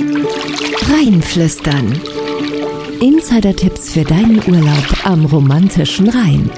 Rheinflüstern. Insider-Tipps für deinen Urlaub am romantischen Rhein.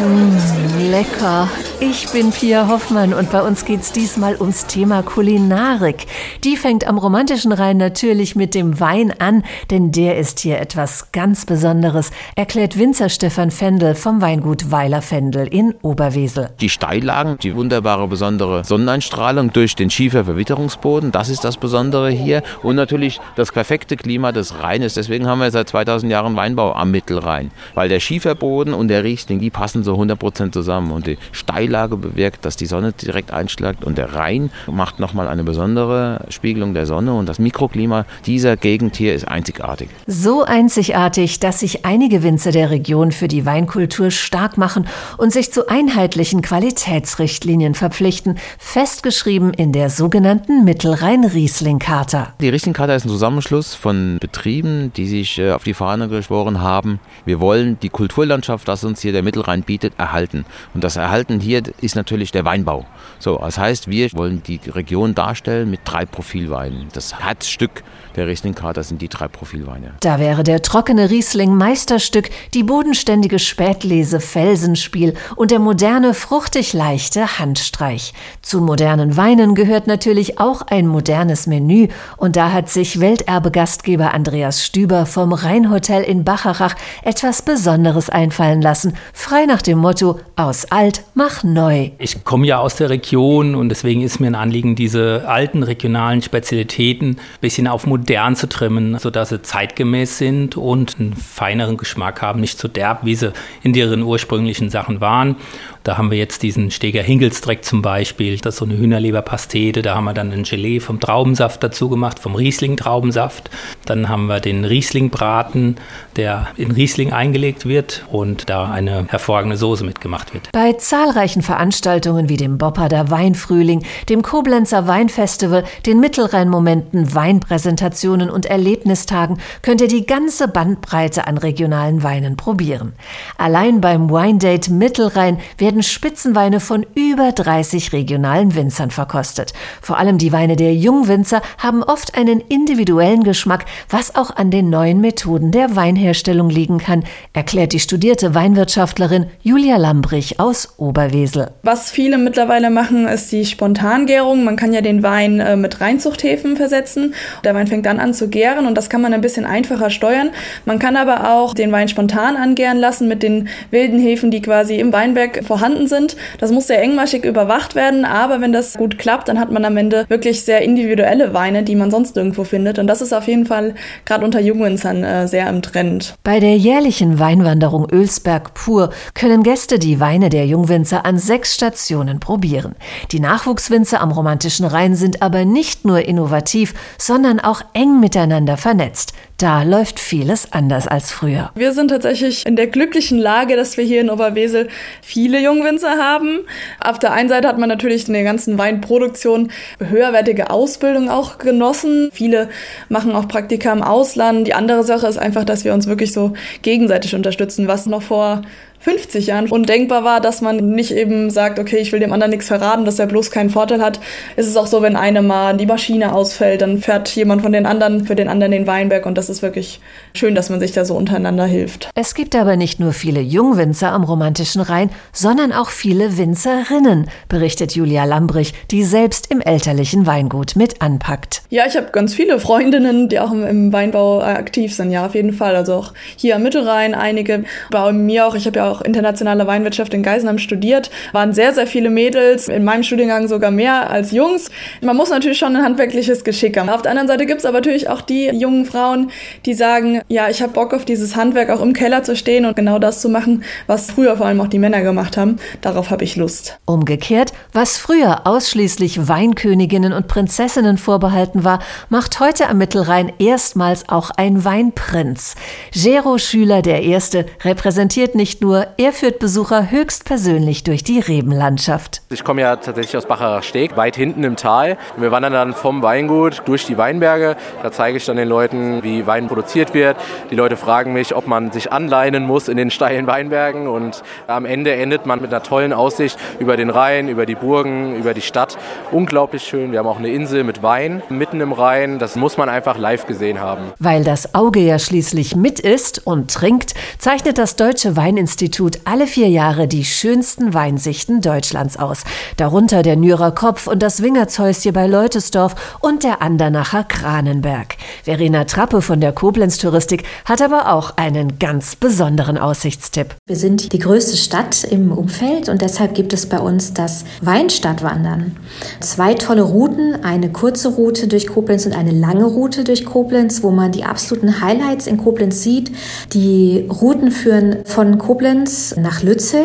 Mmh, lecker. Ich bin Pia Hoffmann und bei uns geht's diesmal ums Thema Kulinarik. Die fängt am romantischen Rhein natürlich mit dem Wein an, denn der ist hier etwas ganz Besonderes, erklärt Winzer Stefan Fendel vom Weingut Weiler Fendel in Oberwesel. Die Steillagen, die wunderbare besondere Sonneneinstrahlung durch den Schieferverwitterungsboden, das ist das Besondere hier und natürlich das perfekte Klima des Rheines. Deswegen haben wir seit 2000 Jahren Weinbau am Mittelrhein, weil der Schieferboden und der Riesling, die passen so 100 Prozent zusammen und die Steil Steillage bewirkt, dass die Sonne direkt einschlägt und der Rhein macht nochmal eine besondere Spiegelung der Sonne und das Mikroklima dieser Gegend hier ist einzigartig. So einzigartig, dass sich einige Winzer der Region für die Weinkultur stark machen und sich zu einheitlichen Qualitätsrichtlinien verpflichten, festgeschrieben in der sogenannten Mittelrhein-Riesling-Charta. Die Riesling-Charta ist ein Zusammenschluss von Betrieben, die sich äh, auf die Fahne geschworen haben. Wir wollen die Kulturlandschaft, das uns hier der Mittelrhein bietet, erhalten. Und das Erhalten hier ist natürlich der Weinbau. So, das heißt, wir wollen die Region darstellen mit drei Profilweinen. Das Herzstück der Riesling-Karte sind die drei Profilweine. Da wäre der trockene Riesling Meisterstück, die bodenständige Spätlese Felsenspiel und der moderne, fruchtig leichte Handstreich. Zu modernen Weinen gehört natürlich auch ein modernes Menü und da hat sich Welterbegastgeber Andreas Stüber vom Rheinhotel in Bacharach etwas Besonderes einfallen lassen, frei nach dem Motto aus alt neu. Ich komme ja aus der Region und deswegen ist mir ein Anliegen, diese alten regionalen Spezialitäten ein bisschen auf modern zu trimmen, sodass sie zeitgemäß sind und einen feineren Geschmack haben, nicht so derb, wie sie in ihren ursprünglichen Sachen waren. Da haben wir jetzt diesen Steger Hingelsdreck zum Beispiel, das ist so eine Hühnerleberpastete. Da haben wir dann ein Gelee vom Traubensaft dazu gemacht, vom Riesling-Traubensaft. Dann haben wir den Riesling-Braten, der in Riesling eingelegt wird und da eine hervorragende Soße mitgemacht wird. Bei zahlreichen Veranstaltungen wie dem Bopparder Weinfrühling, dem Koblenzer Weinfestival, den Mittelrhein-Momenten, Weinpräsentationen und Erlebnistagen könnt ihr die ganze Bandbreite an regionalen Weinen probieren. Allein beim Wine Date Mittelrhein werden Spitzenweine von über 30 regionalen Winzern verkostet. Vor allem die Weine der Jungwinzer haben oft einen individuellen Geschmack, was auch an den neuen Methoden der Weinherstellung liegen kann, erklärt die studierte Weinwirtschaftlerin Julia Lambrich aus Oberwesel. Was viele mittlerweile machen, ist die Spontangärung. Man kann ja den Wein äh, mit Reinzuchthäfen versetzen. Der Wein fängt dann an zu gären und das kann man ein bisschen einfacher steuern. Man kann aber auch den Wein spontan angären lassen mit den wilden Hefen, die quasi im Weinberg vorhanden vorhanden sind. Das muss sehr engmaschig überwacht werden, aber wenn das gut klappt, dann hat man am Ende wirklich sehr individuelle Weine, die man sonst irgendwo findet. Und das ist auf jeden Fall gerade unter Jungwinzern äh, sehr im Trend. Bei der jährlichen Weinwanderung Ölsberg pur können Gäste die Weine der Jungwinzer an sechs Stationen probieren. Die Nachwuchswinzer am romantischen Rhein sind aber nicht nur innovativ, sondern auch eng miteinander vernetzt. Da läuft vieles anders als früher. Wir sind tatsächlich in der glücklichen Lage, dass wir hier in Oberwesel viele Jungwinzer haben. Auf der einen Seite hat man natürlich in der ganzen Weinproduktion höherwertige Ausbildung auch genossen. Viele machen auch Praktika im Ausland. Die andere Sache ist einfach, dass wir uns wirklich so gegenseitig unterstützen, was noch vor 50 Jahren undenkbar war, dass man nicht eben sagt, okay, ich will dem anderen nichts verraten, dass er bloß keinen Vorteil hat. Ist es auch so, wenn eine mal die Maschine ausfällt, dann fährt jemand von den anderen für den anderen den Weinberg und das ist wirklich schön, dass man sich da so untereinander hilft. Es gibt aber nicht nur viele Jungwinzer am romantischen Rhein, sondern auch viele Winzerinnen, berichtet Julia Lambrich, die selbst im elterlichen Weingut mit anpackt. Ja, ich habe ganz viele Freundinnen, die auch im Weinbau aktiv sind, ja, auf jeden Fall. Also auch hier am Mittelrhein einige, bei mir auch. Ich habe ja auch internationale Weinwirtschaft in Geisenheim studiert, waren sehr, sehr viele Mädels, in meinem Studiengang sogar mehr als Jungs. Man muss natürlich schon ein handwerkliches Geschick haben. Auf der anderen Seite gibt es aber natürlich auch die jungen Frauen, die sagen, ja, ich habe Bock auf dieses Handwerk auch im Keller zu stehen und genau das zu machen, was früher vor allem auch die Männer gemacht haben. Darauf habe ich Lust. Umgekehrt, was früher ausschließlich Weinköniginnen und Prinzessinnen vorbehalten war, macht heute am Mittelrhein erstmals auch ein Weinprinz. Gero Schüler der Erste repräsentiert nicht nur er führt Besucher höchstpersönlich durch die Rebenlandschaft. Ich komme ja tatsächlich aus Bacher Steg, weit hinten im Tal. Wir wandern dann vom Weingut durch die Weinberge. Da zeige ich dann den Leuten, wie Wein produziert wird. Die Leute fragen mich, ob man sich anleinen muss in den steilen Weinbergen und am Ende endet man mit einer tollen Aussicht über den Rhein, über die Burgen, über die Stadt. Unglaublich schön. Wir haben auch eine Insel mit Wein mitten im Rhein. Das muss man einfach live gesehen haben. Weil das Auge ja schließlich mit ist und trinkt, zeichnet das Deutsche Weininstitut alle vier Jahre die schönsten Weinsichten Deutschlands aus. Darunter der Nürer Kopf und das Wingertshäuschen bei Leutesdorf und der Andernacher Kranenberg. Verena Trappe von der Koblenz Touristik hat aber auch einen ganz besonderen Aussichtstipp. Wir sind die größte Stadt im Umfeld und deshalb gibt es bei uns das Weinstadtwandern. Zwei tolle Routen, eine kurze Route durch Koblenz und eine lange Route durch Koblenz, wo man die absoluten Highlights in Koblenz sieht. Die Routen führen von Koblenz nach Lützel.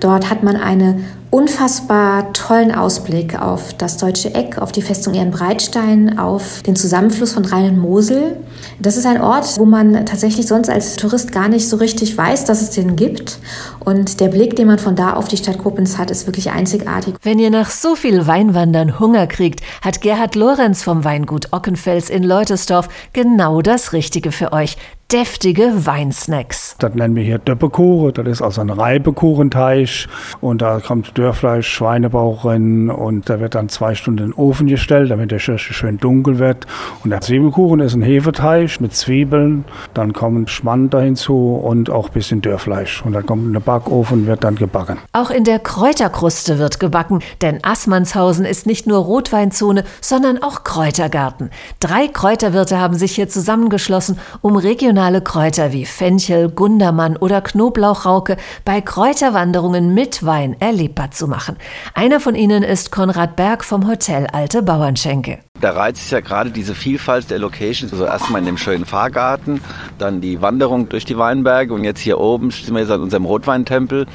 Dort hat man eine unfassbar tollen Ausblick auf das deutsche Eck, auf die Festung Ehrenbreitstein, auf den Zusammenfluss von Rhein und Mosel. Das ist ein Ort, wo man tatsächlich sonst als Tourist gar nicht so richtig weiß, dass es den gibt. Und der Blick, den man von da auf die Stadt Koblenz hat, ist wirklich einzigartig. Wenn ihr nach so viel Weinwandern Hunger kriegt, hat Gerhard Lorenz vom Weingut Ockenfels in Leutesdorf genau das Richtige für euch deftige Weinsnacks. Das nennen wir hier Döppekuchen. Das ist also ein Reibekuchenteig. Und da kommt Dörrfleisch, Schweinebauch rein. Und da wird dann zwei Stunden in den Ofen gestellt, damit der Schirche schön dunkel wird. Und der Zwiebelkuchen ist ein Hefeteig mit Zwiebeln. Dann kommen Schmand hinzu und auch ein bisschen Dörrfleisch. Und dann kommt in den Backofen und wird dann gebacken. Auch in der Kräuterkruste wird gebacken. Denn Assmannshausen ist nicht nur Rotweinzone, sondern auch Kräutergarten. Drei Kräuterwirte haben sich hier zusammengeschlossen, um regional regionale Kräuter wie Fenchel, Gundermann oder Knoblauchrauke bei Kräuterwanderungen mit Wein erlebbar zu machen. Einer von ihnen ist Konrad Berg vom Hotel Alte Bauernschenke. Der Reiz ist ja gerade diese Vielfalt der Locations. Also erstmal in dem schönen Fahrgarten, dann die Wanderung durch die Weinberge und jetzt hier oben sind wir jetzt an unserem Rotweintempel.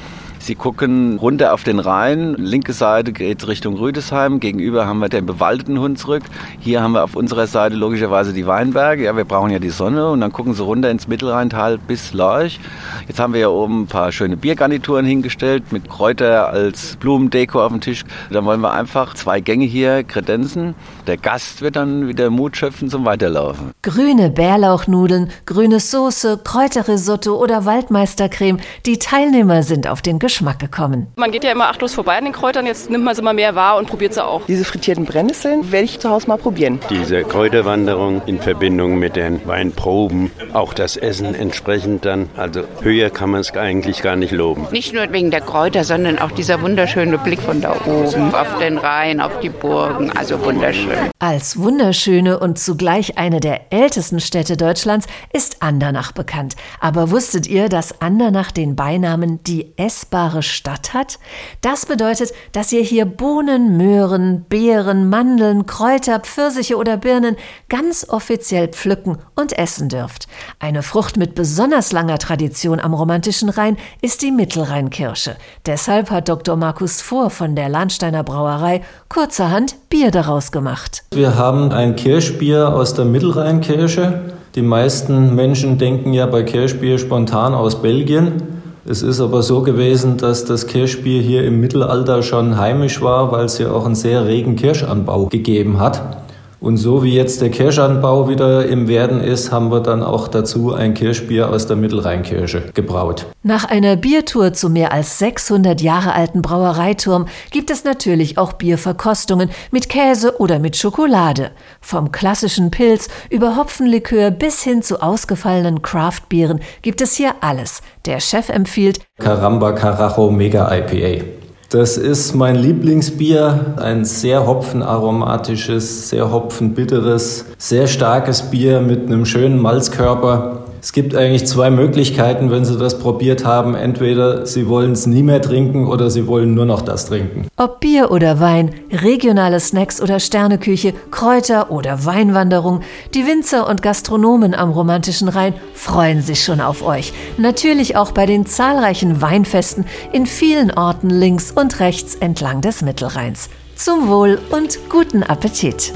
Sie gucken runter auf den Rhein. Linke Seite geht Richtung Rüdesheim. Gegenüber haben wir den bewaldeten Hunsrück. Hier haben wir auf unserer Seite logischerweise die Weinberge. Ja, wir brauchen ja die Sonne. Und dann gucken Sie runter ins Mittelrheintal bis Lorch. Jetzt haben wir ja oben ein paar schöne Biergarnituren hingestellt mit Kräuter als Blumendeko auf dem Tisch. Dann wollen wir einfach zwei Gänge hier kredenzen. Der Gast wird dann wieder Mut schöpfen zum Weiterlaufen. Grüne Bärlauchnudeln, grüne Soße, Kräuterrisotto oder Waldmeistercreme. Die Teilnehmer sind auf den Geschmack Geschmack gekommen. Man geht ja immer achtlos vorbei an den Kräutern, jetzt nimmt man sie immer mehr wahr und probiert sie auch. Diese frittierten Brennnesseln werde ich zu Hause mal probieren. Diese Kräuterwanderung in Verbindung mit den Weinproben, auch das Essen entsprechend dann, also höher kann man es eigentlich gar nicht loben. Nicht nur wegen der Kräuter, sondern auch dieser wunderschöne Blick von da oben auf den Rhein, auf die Burgen, also wunderschön. Als wunderschöne und zugleich eine der ältesten Städte Deutschlands ist Andernach bekannt. Aber wusstet ihr, dass Andernach den Beinamen die essbare wunderbare Stadt hat? Das bedeutet, dass ihr hier Bohnen, Möhren, Beeren, Mandeln, Kräuter, Pfirsiche oder Birnen ganz offiziell pflücken und essen dürft. Eine Frucht mit besonders langer Tradition am romantischen Rhein ist die Mittelrheinkirsche. Deshalb hat Dr. Markus Vohr von der Lahnsteiner Brauerei kurzerhand Bier daraus gemacht. Wir haben ein Kirschbier aus der Mittelrheinkirsche. Die meisten Menschen denken ja bei Kirschbier spontan aus Belgien. Es ist aber so gewesen, dass das Kirschbier hier im Mittelalter schon heimisch war, weil es ja auch einen sehr regen Kirschanbau gegeben hat. Und so wie jetzt der Kirschanbau wieder im Werden ist, haben wir dann auch dazu ein Kirschbier aus der Mittelrheinkirsche gebraut. Nach einer Biertour zum mehr als 600 Jahre alten Brauereiturm gibt es natürlich auch Bierverkostungen mit Käse oder mit Schokolade. Vom klassischen Pilz über Hopfenlikör bis hin zu ausgefallenen Craftbieren gibt es hier alles. Der Chef empfiehlt Caramba Carajo Mega IPA. Das ist mein Lieblingsbier, ein sehr hopfenaromatisches, sehr hopfenbitteres, sehr starkes Bier mit einem schönen Malzkörper. Es gibt eigentlich zwei Möglichkeiten, wenn Sie das probiert haben. Entweder Sie wollen es nie mehr trinken oder Sie wollen nur noch das trinken. Ob Bier oder Wein, regionale Snacks oder Sterneküche, Kräuter oder Weinwanderung, die Winzer und Gastronomen am romantischen Rhein freuen sich schon auf euch. Natürlich auch bei den zahlreichen Weinfesten in vielen Orten links und rechts entlang des Mittelrheins. Zum Wohl und guten Appetit!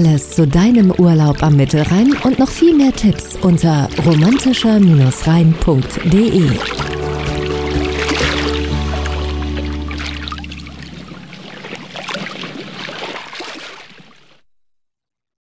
Alles zu deinem Urlaub am Mittelrhein und noch viel mehr Tipps unter romantischer-rhein.de.